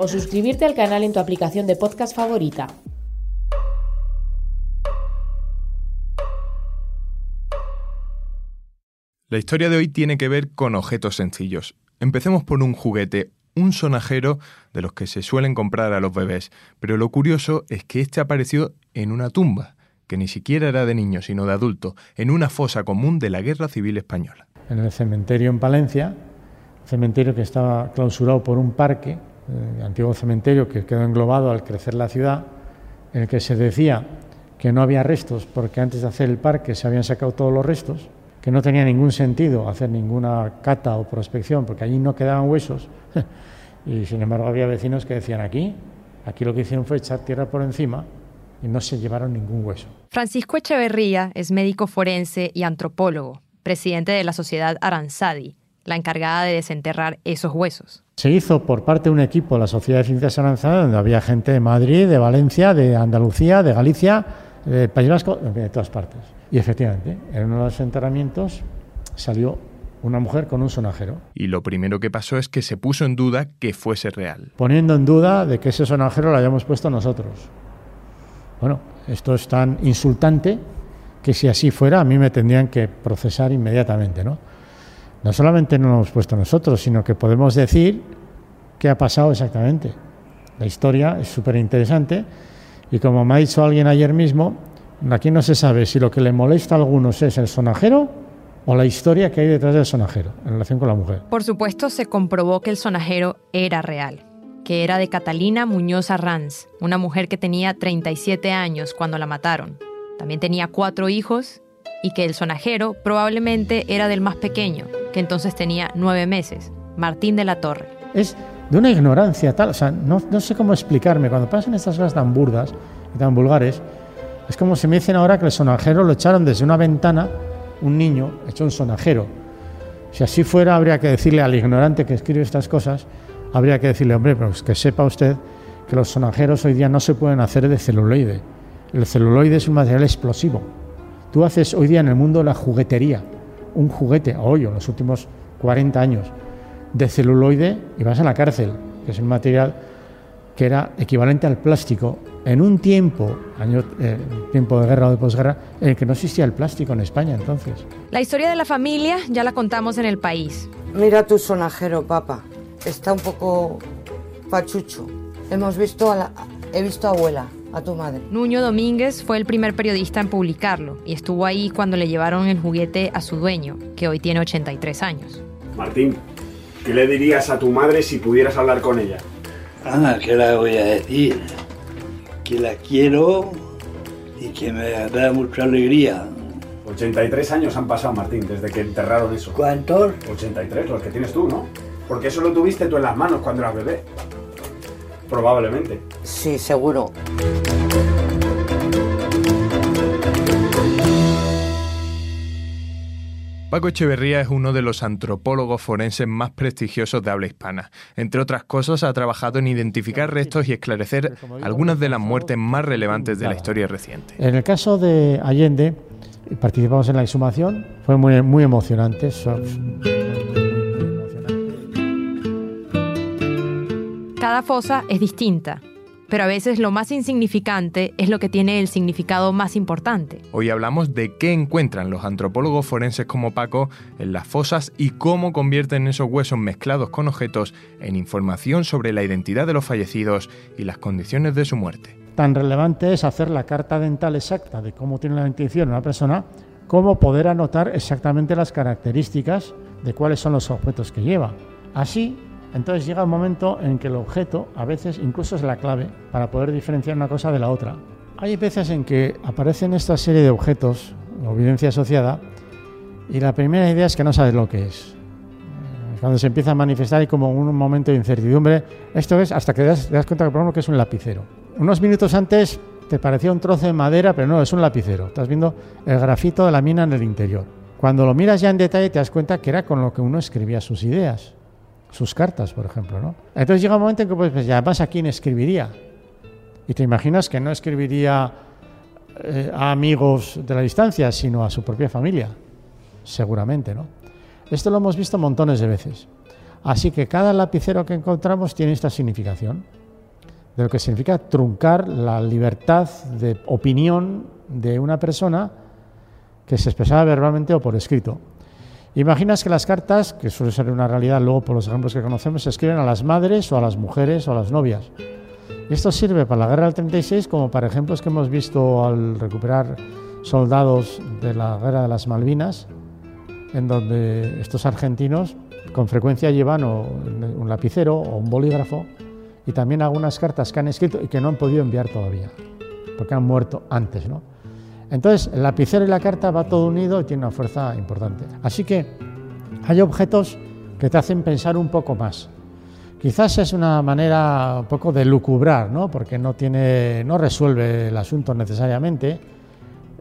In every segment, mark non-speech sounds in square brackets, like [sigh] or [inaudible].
O suscribirte al canal en tu aplicación de podcast favorita. La historia de hoy tiene que ver con objetos sencillos. Empecemos por un juguete, un sonajero de los que se suelen comprar a los bebés, pero lo curioso es que este apareció en una tumba, que ni siquiera era de niño, sino de adulto, en una fosa común de la Guerra Civil Española. en el cementerio en Palencia, cementerio que estaba clausurado por un parque, el antiguo cementerio que quedó englobado al crecer la ciudad, en el que se decía que no había restos porque antes de hacer el parque se habían sacado todos los restos, que no tenía ningún sentido hacer ninguna cata o prospección porque allí no quedaban huesos. [laughs] y sin embargo había vecinos que decían aquí, aquí lo que hicieron fue echar tierra por encima y no se llevaron ningún hueso. Francisco Echeverría es médico forense y antropólogo, presidente de la sociedad Aranzadi, la encargada de desenterrar esos huesos. Se hizo por parte de un equipo de la Sociedad de Ciencias Aranzadas, donde había gente de Madrid, de Valencia, de Andalucía, de Galicia, de País Vasco, de todas partes. Y efectivamente, en uno de los enterramientos salió una mujer con un sonajero, Y lo primero que pasó es que se puso en duda que fuese real. poniendo en duda de que ese sonajero lo hayamos puesto nosotros. Bueno, esto es tan insultante que si así fuera a mí me tendrían que procesar inmediatamente, ¿no? No solamente no lo hemos puesto nosotros, sino que podemos decir qué ha pasado exactamente. La historia es súper interesante y como me ha dicho alguien ayer mismo, aquí no se sabe si lo que le molesta a algunos es el sonajero o la historia que hay detrás del sonajero en relación con la mujer. Por supuesto, se comprobó que el sonajero era real, que era de Catalina Muñoz Arranz, una mujer que tenía 37 años cuando la mataron. También tenía cuatro hijos y que el sonajero probablemente era del más pequeño, que entonces tenía nueve meses, Martín de la Torre. es de una ignorancia tal, o sea, no, sé cómo explicarme, cuando pasan estas cosas tan burdas y tan vulgares, es como si me dicen ahora que el sonajero lo echaron desde una ventana, un niño echó un sonajero. Si así fuera, habría que decirle al ignorante que escribe estas cosas, habría que decirle, hombre, pues que sepa usted que los sonajeros hoy día no se pueden hacer de celuloide. El celuloide es un material explosivo. Tú haces hoy día en el mundo la juguetería, un juguete, hoy o en los últimos 40 años, de celuloide y vas a la cárcel, que es un material que era equivalente al plástico en un tiempo, año, eh, tiempo de guerra o de posguerra, en el que no existía el plástico en España entonces. La historia de la familia ya la contamos en el país. Mira tu sonajero, papá. Está un poco pachucho. Hemos visto a la... He visto a abuela, a tu madre. Nuño Domínguez fue el primer periodista en publicarlo y estuvo ahí cuando le llevaron el juguete a su dueño, que hoy tiene 83 años. Martín, ¿qué le dirías a tu madre si pudieras hablar con ella? Ah, ¿qué le voy a decir? Que la quiero y que me da mucha alegría. 83 años han pasado, Martín, desde que enterraron eso. ¿Cuántos? 83, los que tienes tú, ¿no? Porque eso lo tuviste tú en las manos cuando eras bebé. Probablemente. Sí, seguro. Paco Echeverría es uno de los antropólogos forenses más prestigiosos de habla hispana. Entre otras cosas, ha trabajado en identificar restos y esclarecer algunas de las muertes más relevantes de la historia reciente. En el caso de Allende, participamos en la exhumación, fue muy, muy emocionante. Cada fosa es distinta, pero a veces lo más insignificante es lo que tiene el significado más importante. Hoy hablamos de qué encuentran los antropólogos forenses como Paco en las fosas y cómo convierten esos huesos mezclados con objetos en información sobre la identidad de los fallecidos y las condiciones de su muerte. Tan relevante es hacer la carta dental exacta de cómo tiene la dentición una persona, como poder anotar exactamente las características de cuáles son los objetos que lleva. Así, entonces llega un momento en que el objeto a veces incluso es la clave para poder diferenciar una cosa de la otra. Hay veces en que aparecen esta serie de objetos o evidencia asociada, y la primera idea es que no sabes lo que es. Cuando se empieza a manifestar hay como un momento de incertidumbre. Esto es hasta que te das, cuenta, por ejemplo, que es un lapicero. Unos minutos antes te parecía un trozo de madera, pero no, es un lapicero. Estás viendo el grafito de la mina en el interior. Cuando lo miras ya en detalle te das cuenta que era con lo que uno escribía sus ideas, sus cartas, por ejemplo. ¿no? Entonces llega un momento en que, pues, además, ¿a quién escribiría? Y te imaginas que no escribiría eh, a amigos de la distancia, sino a su propia familia, seguramente, ¿no? Esto lo hemos visto montones de veces. Así que cada lapicero que encontramos tiene esta significación, de lo que significa truncar la libertad de opinión de una persona que se expresaba verbalmente o por escrito. Imaginas que las cartas, que suele ser una realidad luego por los ejemplos que conocemos, se escriben a las madres o a las mujeres o a las novias. Y esto sirve para la guerra del 36 como para ejemplos que hemos visto al recuperar soldados de la guerra de las Malvinas, en donde estos argentinos con frecuencia llevan un lapicero o un bolígrafo y también algunas cartas que han escrito y que no han podido enviar todavía, porque han muerto antes, ¿no? Entonces, el lapicero y la carta va todo unido y tiene una fuerza importante. Así que hay objetos que te hacen pensar un poco más. Quizás es una manera un poco de lucubrar, ¿no? porque no, tiene, no resuelve el asunto necesariamente,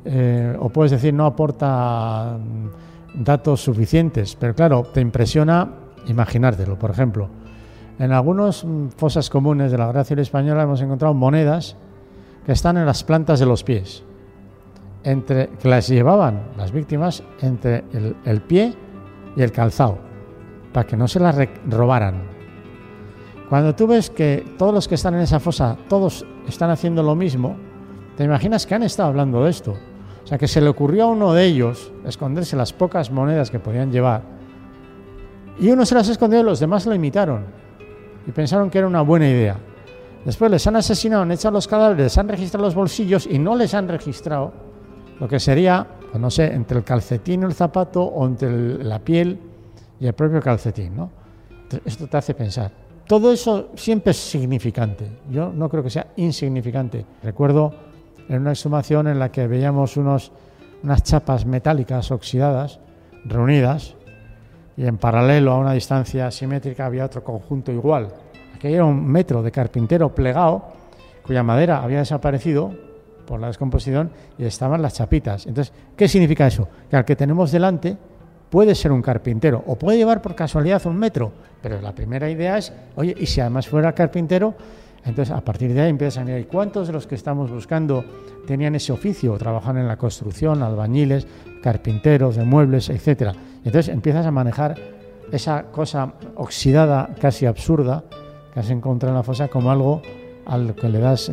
eh, o puedes decir no aporta mm, datos suficientes, pero claro, te impresiona imaginártelo. Por ejemplo, en algunas mm, fosas comunes de la Civil Española hemos encontrado monedas que están en las plantas de los pies, entre, que las llevaban las víctimas entre el, pie y el calzado, para que no se las robaran. Cuando tú ves que todos los que están en esa fosa, todos están haciendo lo mismo, te imaginas que han estado hablando de esto. O sea, que se le ocurrió a uno de ellos esconderse las pocas monedas que podían llevar. Y uno se las escondió y los demás lo imitaron. Y pensaron que era una buena idea. Después les han asesinado, han echado los cadáveres, les han registrado los bolsillos y no les han registrado lo que sería, pues no sé, entre el calcetín y el zapato o entre el- la piel y el propio calcetín. ¿no? Esto te hace pensar. Todo eso siempre es significante. Yo no creo que sea insignificante. Recuerdo en una exhumación en la que veíamos unos, unas chapas metálicas oxidadas reunidas y en paralelo a una distancia simétrica había otro conjunto igual. Aquello era un metro de carpintero plegado cuya madera había desaparecido por la descomposición y estaban las chapitas. Entonces, ¿qué significa eso? Que al que tenemos delante puede ser un carpintero o puede llevar por casualidad un metro, pero la primera idea es, oye, y si además fuera carpintero, entonces a partir de ahí empiezas a mirar, ¿y cuántos de los que estamos buscando tenían ese oficio, trabajan en la construcción, albañiles, carpinteros de muebles, etcétera? Entonces empiezas a manejar esa cosa oxidada, casi absurda, que has encontrado en la fosa como algo al que le das,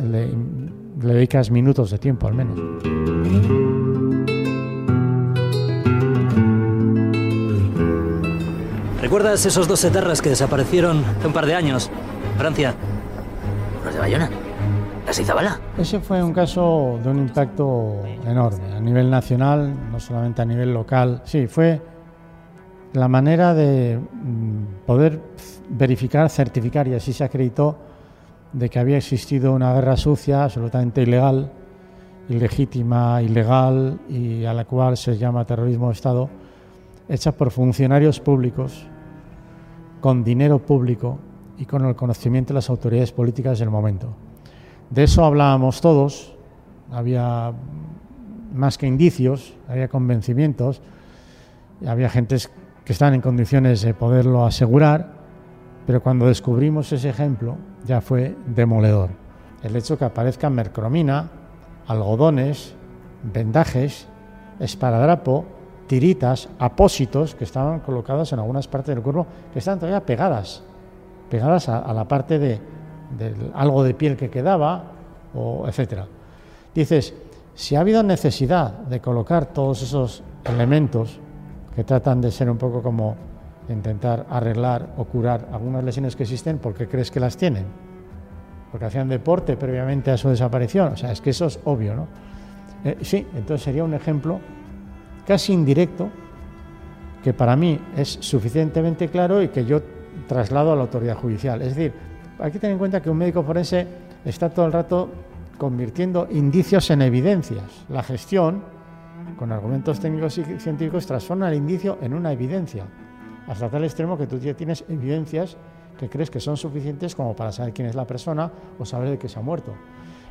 le dedicas minutos de tiempo al menos. ¿Recuerdas esos dos etarras que desaparecieron hace un par de años? Francia. Los de Bayona. ¿Las Izabala? Ese fue un caso de un impacto enorme a nivel nacional, no solamente a nivel local. Sí, fue la manera de mm, poder verificar, certificar y así se acreditó de que había existido una guerra sucia, absolutamente ilegal, ilegítima, ilegal y a la cual se llama terrorismo de Estado, hecha por funcionarios públicos, con dinero público y con el conocimiento de las autoridades políticas del momento. De eso hablábamos todos, había más que indicios, había convencimientos, había gentes que estaban en condiciones de poderlo asegurar, pero cuando descubrimos ese ejemplo ya fue demoledor. El hecho que aparezca mercromina, algodones, vendajes, esparadrapo, tiritas, apósitos que estaban colocados en algunas partes del cuerpo que estaban todavía pegadas, pegadas a, la parte de, algo de piel que quedaba, o etcétera. Dices, si ha habido necesidad de colocar todos esos elementos que tratan de ser un poco como intentar arreglar o curar algunas lesiones que existen, ¿por qué crees que las tienen? Porque hacían deporte previamente a su desaparición. O sea, es que eso es obvio, ¿no? Eh, sí, entonces sería un ejemplo casi indirecto que para mí es suficientemente claro y que yo traslado a la autoridad judicial. Es decir, hay que tener en cuenta que un médico forense está todo el rato convirtiendo indicios en evidencias. La gestión con argumentos técnicos y científicos, transforma el indicio en una evidencia, hasta tal extremo que tú ya tienes evidencias que crees que son suficientes como para saber quién es la persona o saber de qué se ha muerto.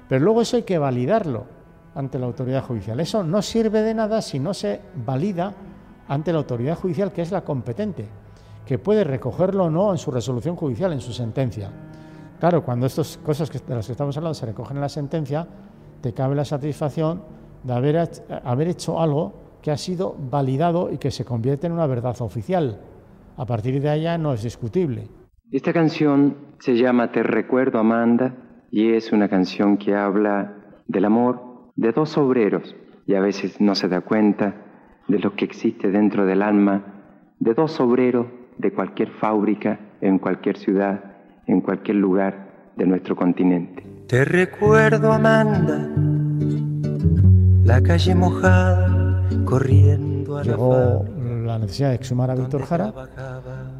Pero luego eso hay que validarlo ante la autoridad judicial. Eso no sirve de nada si no se valida ante la autoridad judicial, que es la competente, que puede recogerlo o no en su resolución judicial, en su sentencia. Claro, cuando estas cosas de las que estamos hablando se recogen en la sentencia, te cabe la satisfacción de haber, haber hecho algo que ha sido validado y que se convierte en una verdad oficial. A partir de allá no es discutible. Esta canción se llama Te recuerdo Amanda y es una canción que habla del amor de dos obreros y a veces no se da cuenta de lo que existe dentro del alma de dos obreros de cualquier fábrica, en cualquier ciudad, en cualquier lugar de nuestro continente. Te recuerdo, Amanda, la calle mojada, corriendo a Llegó la necesidad de exhumar a Víctor Jara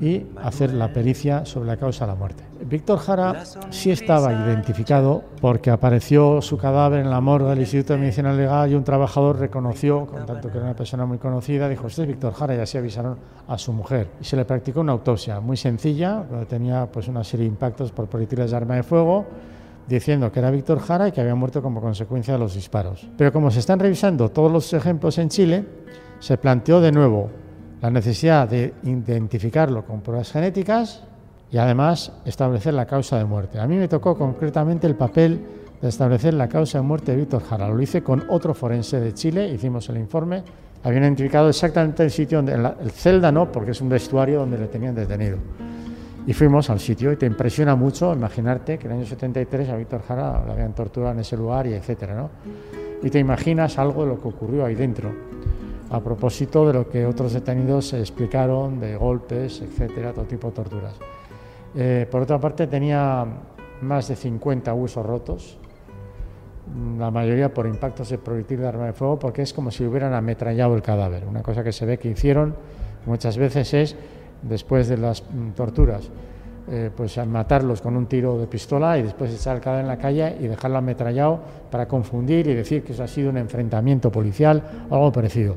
y hacer la pericia sobre la causa de la muerte. Víctor Jara sí estaba identificado porque apareció su cadáver en la morgue del Instituto de Medicina Legal y un trabajador reconoció, con tanto que era una persona muy conocida, dijo, este es Víctor Jara y así avisaron a su mujer. Y se le practicó una autopsia muy sencilla, donde tenía pues una serie de impactos por proyectiles de arma de fuego, diciendo que era Víctor Jara y que había muerto como consecuencia de los disparos. Pero como se están revisando todos los ejemplos en Chile, se planteó de nuevo la necesidad de identificarlo con pruebas genéticas y además establecer la causa de muerte. A mí me tocó concretamente el papel de establecer la causa de muerte de Víctor Jara. Lo hice con otro forense de Chile, hicimos el informe. Habían identificado exactamente el sitio, el celda no, porque es un vestuario donde le tenían detenido. Y fuimos al sitio y te impresiona mucho imaginarte que en el año 73 a Víctor Jara lo habían torturado en ese lugar y etcétera, ¿no? Y te imaginas algo de lo que ocurrió ahí dentro a propósito de lo que otros detenidos explicaron de golpes, etcétera, todo tipo de torturas. Eh, por otra parte, tenía más de 50 huesos rotos, la mayoría por impactos de proyectil de arma de fuego, porque es como si hubieran ametrallado el cadáver. Una cosa que se ve que hicieron muchas veces es, después de las mm, torturas, eh, pues matarlos con un tiro de pistola y después echar el cadáver en la calle y dejarlo ametrallado para confundir y decir que eso ha sido un enfrentamiento policial o algo parecido.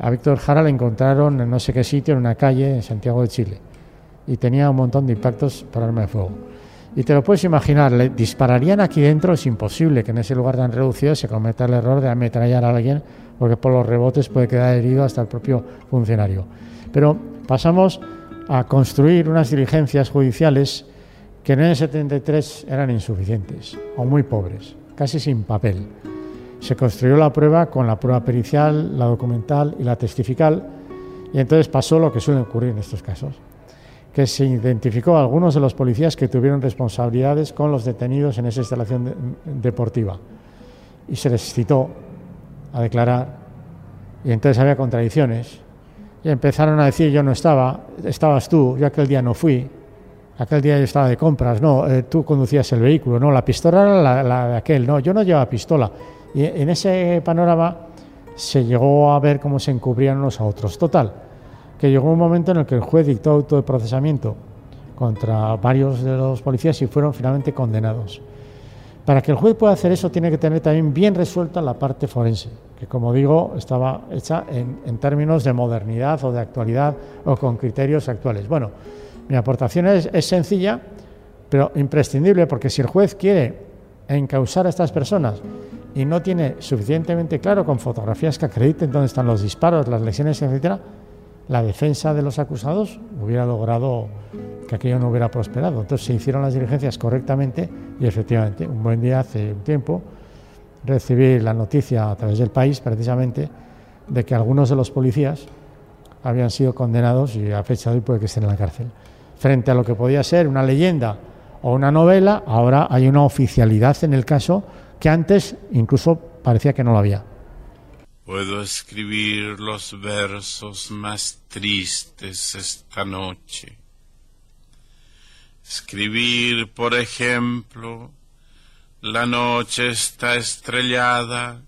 A Víctor Jara le encontraron en no sé qué sitio, en una calle en Santiago de Chile, y tenía un montón de impactos por arma de fuego. Y te lo puedes imaginar, le dispararían aquí dentro, es imposible que en ese lugar tan reducido se cometa el error de ametrallar a alguien, porque por los rebotes puede quedar herido hasta el propio funcionario. Pero pasamos a construir unas diligencias judiciales que en el 73 eran insuficientes o muy pobres, casi sin papel. Se construyó la prueba con la prueba pericial, la documental y la testifical, y entonces pasó lo que suele ocurrir en estos casos, que se identificó a algunos de los policías que tuvieron responsabilidades con los detenidos en esa instalación deportiva, y se les citó a declarar, y entonces había contradicciones, empezaron a decir yo no estaba, estabas tú, yo aquel día no fui, aquel día yo estaba de compras, no, eh, tú conducías el vehículo, no, la pistola era la, de aquel, no, yo no llevaba pistola. Y en ese panorama se llegó a ver cómo se encubrían unos a otros. Total, que llegó un momento en el que el juez dictó auto de procesamiento contra varios de los policías y fueron finalmente condenados. Para que el juez pueda hacer eso tiene que tener también bien resuelta la parte forense, que como digo estaba hecha en, términos de modernidad o de actualidad o con criterios actuales. Bueno, mi aportación es, sencilla, pero imprescindible, porque si el juez quiere encausar a estas personas y no tiene suficientemente claro con fotografías que acrediten dónde están los disparos, las lesiones, etcétera, la defensa de los acusados hubiera logrado que aquello no hubiera prosperado. Entonces se hicieron las diligencias correctamente y efectivamente, un buen día hace un tiempo, recibí la noticia a través del país precisamente de que algunos de los policías habían sido condenados y a fecha de hoy puede que estén en la cárcel. Frente a lo que podía ser una leyenda o una novela, ahora hay una oficialidad en el caso que antes incluso parecía que no lo había. Puedo escribir los versos más tristes esta noche. Escribir, por ejemplo, la noche está estrellada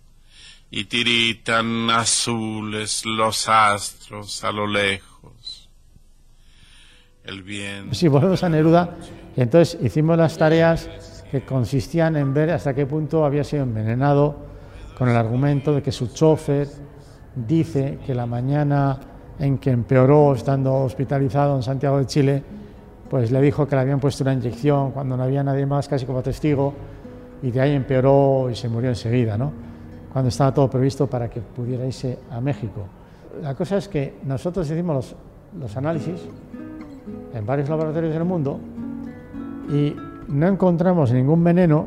y tiritan azules los astros a lo lejos. El viento. Sí, volvemos a Neruda. Entonces hicimos las tareas que consistían en ver hasta qué punto había sido envenenado con el argumento de que su chofer dice que la mañana en que empeoró estando hospitalizado en Santiago de Chile, pues le dijo que le habían puesto una inyección cuando no había nadie más casi como testigo y de ahí empeoró y se murió enseguida, ¿no? cuando estaba todo previsto para que pudiera irse a México. La cosa es que nosotros hicimos los, los análisis en varios laboratorios del mundo y no encontramos ningún veneno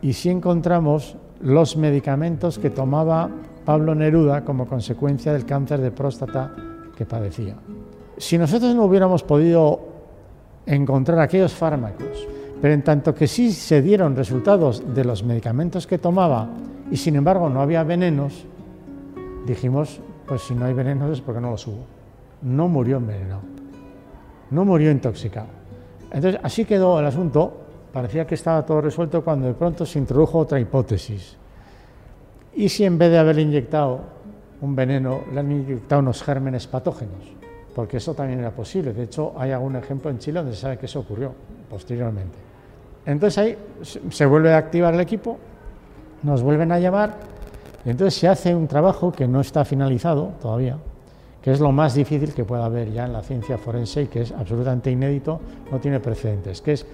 y sí encontramos los medicamentos que tomaba Pablo Neruda como consecuencia del cáncer de próstata que padecía. Si nosotros no hubiéramos podido encontrar aquellos fármacos, pero en tanto que sí se dieron resultados de los medicamentos que tomaba y sin embargo no había venenos, dijimos, pues si no hay venenos es porque no los hubo. No murió envenenado, no murió intoxicado. Entonces así quedó el asunto, parecía que estaba todo resuelto cuando de pronto se introdujo otra hipótesis. ¿Y si en vez de haberle inyectado un veneno, le han inyectado unos gérmenes patógenos? Porque eso también era posible. De hecho, hay algún ejemplo en Chile donde se sabe que eso ocurrió posteriormente. Entonces ahí se vuelve a activar el equipo, nos vuelven a llamar, y entonces se hace un trabajo que no está finalizado todavía, que es lo más difícil que pueda haber ya en la ciencia forense y que es absolutamente inédito, no tiene precedentes, que es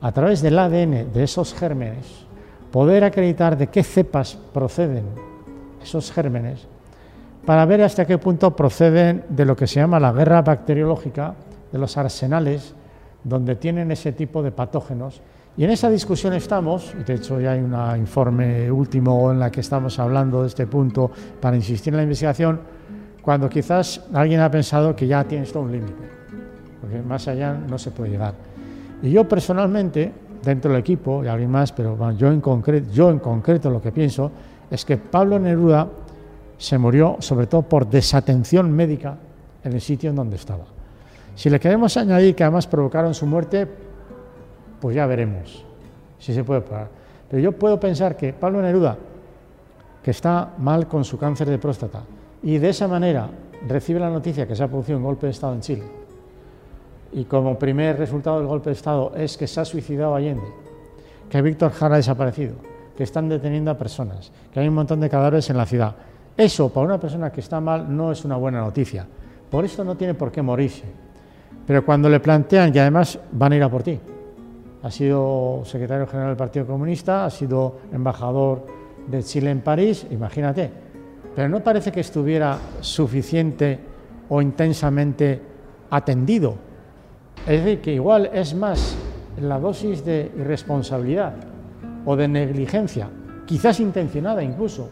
a través del ADN de esos gérmenes poder acreditar de qué cepas proceden esos gérmenes para ver hasta qué punto proceden de lo que se llama la guerra bacteriológica, de los arsenales donde tienen ese tipo de patógenos y en esa discusión estamos, de hecho ya hay un informe último en la que estamos hablando de este punto para insistir en la investigación, cuando quizás alguien ha pensado que ya tiene esto un límite, porque más allá no se puede llegar. Y yo personalmente, dentro del equipo, y alguien más, pero bueno, yo, en concreto, yo en concreto lo que pienso es que Pablo Neruda se murió sobre todo por desatención médica en el sitio en donde estaba. Si le queremos añadir que además provocaron su muerte, pues ya veremos si se puede parar. Pero yo puedo pensar que Pablo Neruda, que está mal con su cáncer de próstata, y de esa manera recibe la noticia que se ha producido un golpe de Estado en Chile, y como primer resultado del golpe de Estado es que se ha suicidado Allende, que Víctor Jara ha desaparecido, que están deteniendo a personas, que hay un montón de cadáveres en la ciudad. Eso para una persona que está mal no es una buena noticia. Por eso no tiene por qué morirse. Pero cuando le plantean y además van a ir a por ti, ha sido secretario general del Partido Comunista, ha sido embajador de Chile en París, imagínate. Pero no parece que estuviera suficiente o intensamente atendido. Es decir, que igual es más la dosis de irresponsabilidad o de negligencia, quizás intencionada incluso,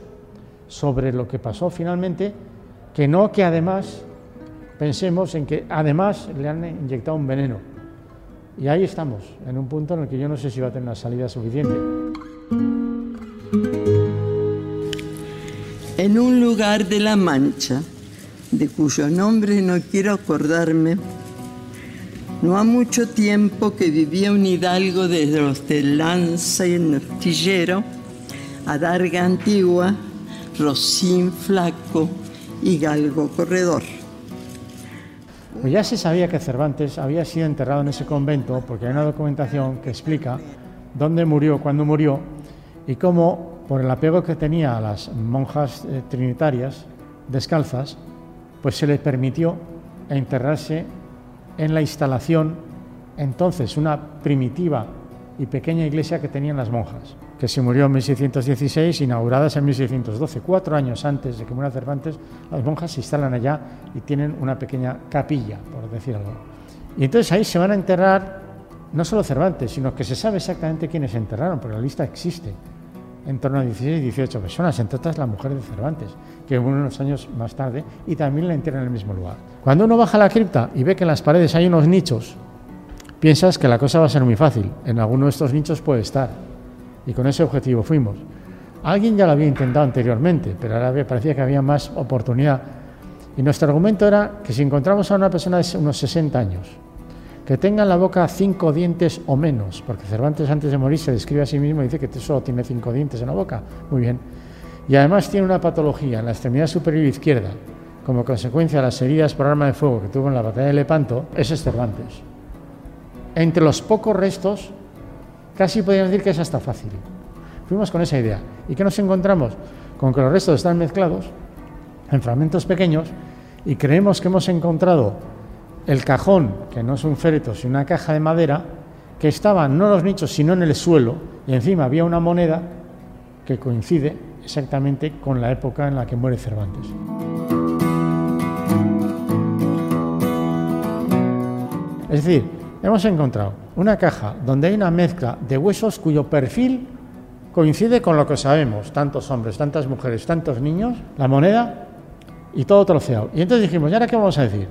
sobre lo que pasó finalmente, que no que además pensemos en que además le han inyectado un veneno. Y ahí estamos, en un punto en el que yo no sé si va a tener una salida suficiente. En un lugar de La Mancha, de cuyo nombre no quiero acordarme, no ha mucho tiempo que vivía un hidalgo de los de Lanza y Notillero, Adarga Antigua, Rocín Flaco y Galgo Corredor. Pues ya se sabía que Cervantes había sido enterrado en ese convento porque hay una documentación que explica dónde murió, cuándo murió y cómo, por el apego que tenía a las monjas eh, trinitarias descalzas, pues se le permitió enterrarse en la instalación, entonces una primitiva y pequeña iglesia que tenían las monjas que se murió en 1616, inauguradas en 1612. Cuatro años antes de que muera Cervantes, las monjas se instalan allá y tienen una pequeña capilla, por decir algo. Y entonces ahí se van a enterrar no solo Cervantes, sino que se sabe exactamente quiénes se enterraron, porque la lista existe. En torno a 16 y 18 personas, entre otras la mujer de Cervantes, que murió unos años más tarde, y también la entierran en el mismo lugar. Cuando uno baja a la cripta y ve que en las paredes hay unos nichos, piensas que la cosa va a ser muy fácil. En alguno de estos nichos puede estar y con ese objetivo fuimos. Alguien ya lo había intentado anteriormente, pero ahora parecía que había más oportunidad. Y nuestro argumento era que si encontramos a una persona de unos 60 años, que tenga en la boca cinco dientes o menos, porque Cervantes antes de morir se describe a sí mismo y dice que solo tiene cinco dientes en la boca, muy bien, y además tiene una patología en la extremidad superior izquierda, como consecuencia de las heridas por arma de fuego que tuvo en la batalla de Lepanto, ese es Cervantes. Entre los pocos restos Casi podríamos decir que es hasta fácil. Fuimos con esa idea. ¿Y qué nos encontramos? Con que los restos están mezclados en fragmentos pequeños y creemos que hemos encontrado el cajón, que no es un féretro, sino una caja de madera, que estaba no en los nichos, sino en el suelo, y encima había una moneda que coincide exactamente con la época en la que muere Cervantes. Es decir, hemos encontrado una caja donde hay una mezcla de huesos cuyo perfil coincide con lo que sabemos, tantos hombres, tantas mujeres, tantos niños, la moneda y todo troceado. Y entonces dijimos, ¿y ahora qué vamos a decir?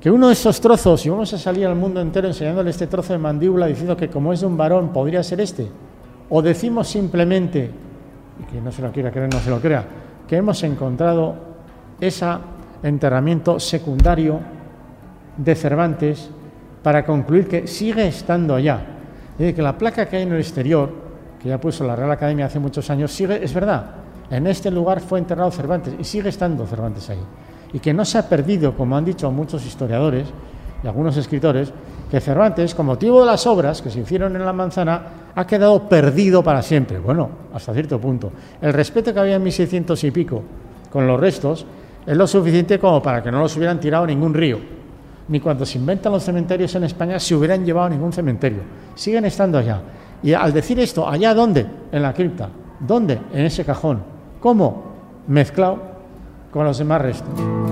Que uno de esos trozos, y vamos a salir al mundo entero enseñándole este trozo de mandíbula diciendo que como es de un varón podría ser este, o decimos simplemente, y que no se lo quiera creer, no se lo crea, que hemos encontrado ese enterramiento secundario de Cervantes para concluir que sigue estando allá. Es que la placa que hay en el exterior, que ya puso la Real Academia hace muchos años, sigue, es verdad, en este lugar fue enterrado Cervantes y sigue estando Cervantes ahí. Y que no se ha perdido, como han dicho muchos historiadores y algunos escritores, que Cervantes, con motivo de las obras que se hicieron en la manzana, ha quedado perdido para siempre. Bueno, hasta cierto punto. El respeto que había en 1600 y pico con los restos es lo suficiente como para que no los hubieran tirado ningún río ni cuando se inventan los cementerios en España se hubieran llevado ningún cementerio. Siguen estando allá. Y al decir esto, ¿allá dónde? En la cripta. ¿Dónde? En ese cajón. ¿Cómo? Mezclado con los demás restos.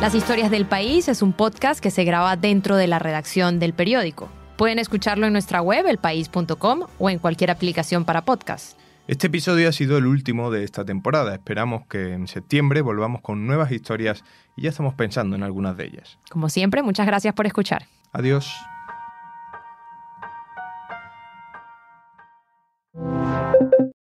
Las historias del país es un podcast que se graba dentro de la redacción del periódico. Pueden escucharlo en nuestra web, elpaís.com, o en cualquier aplicación para podcast. Este episodio ha sido el último de esta temporada. Esperamos que en septiembre volvamos con nuevas historias y ya estamos pensando en algunas de ellas. Como siempre, muchas gracias por escuchar. Adiós.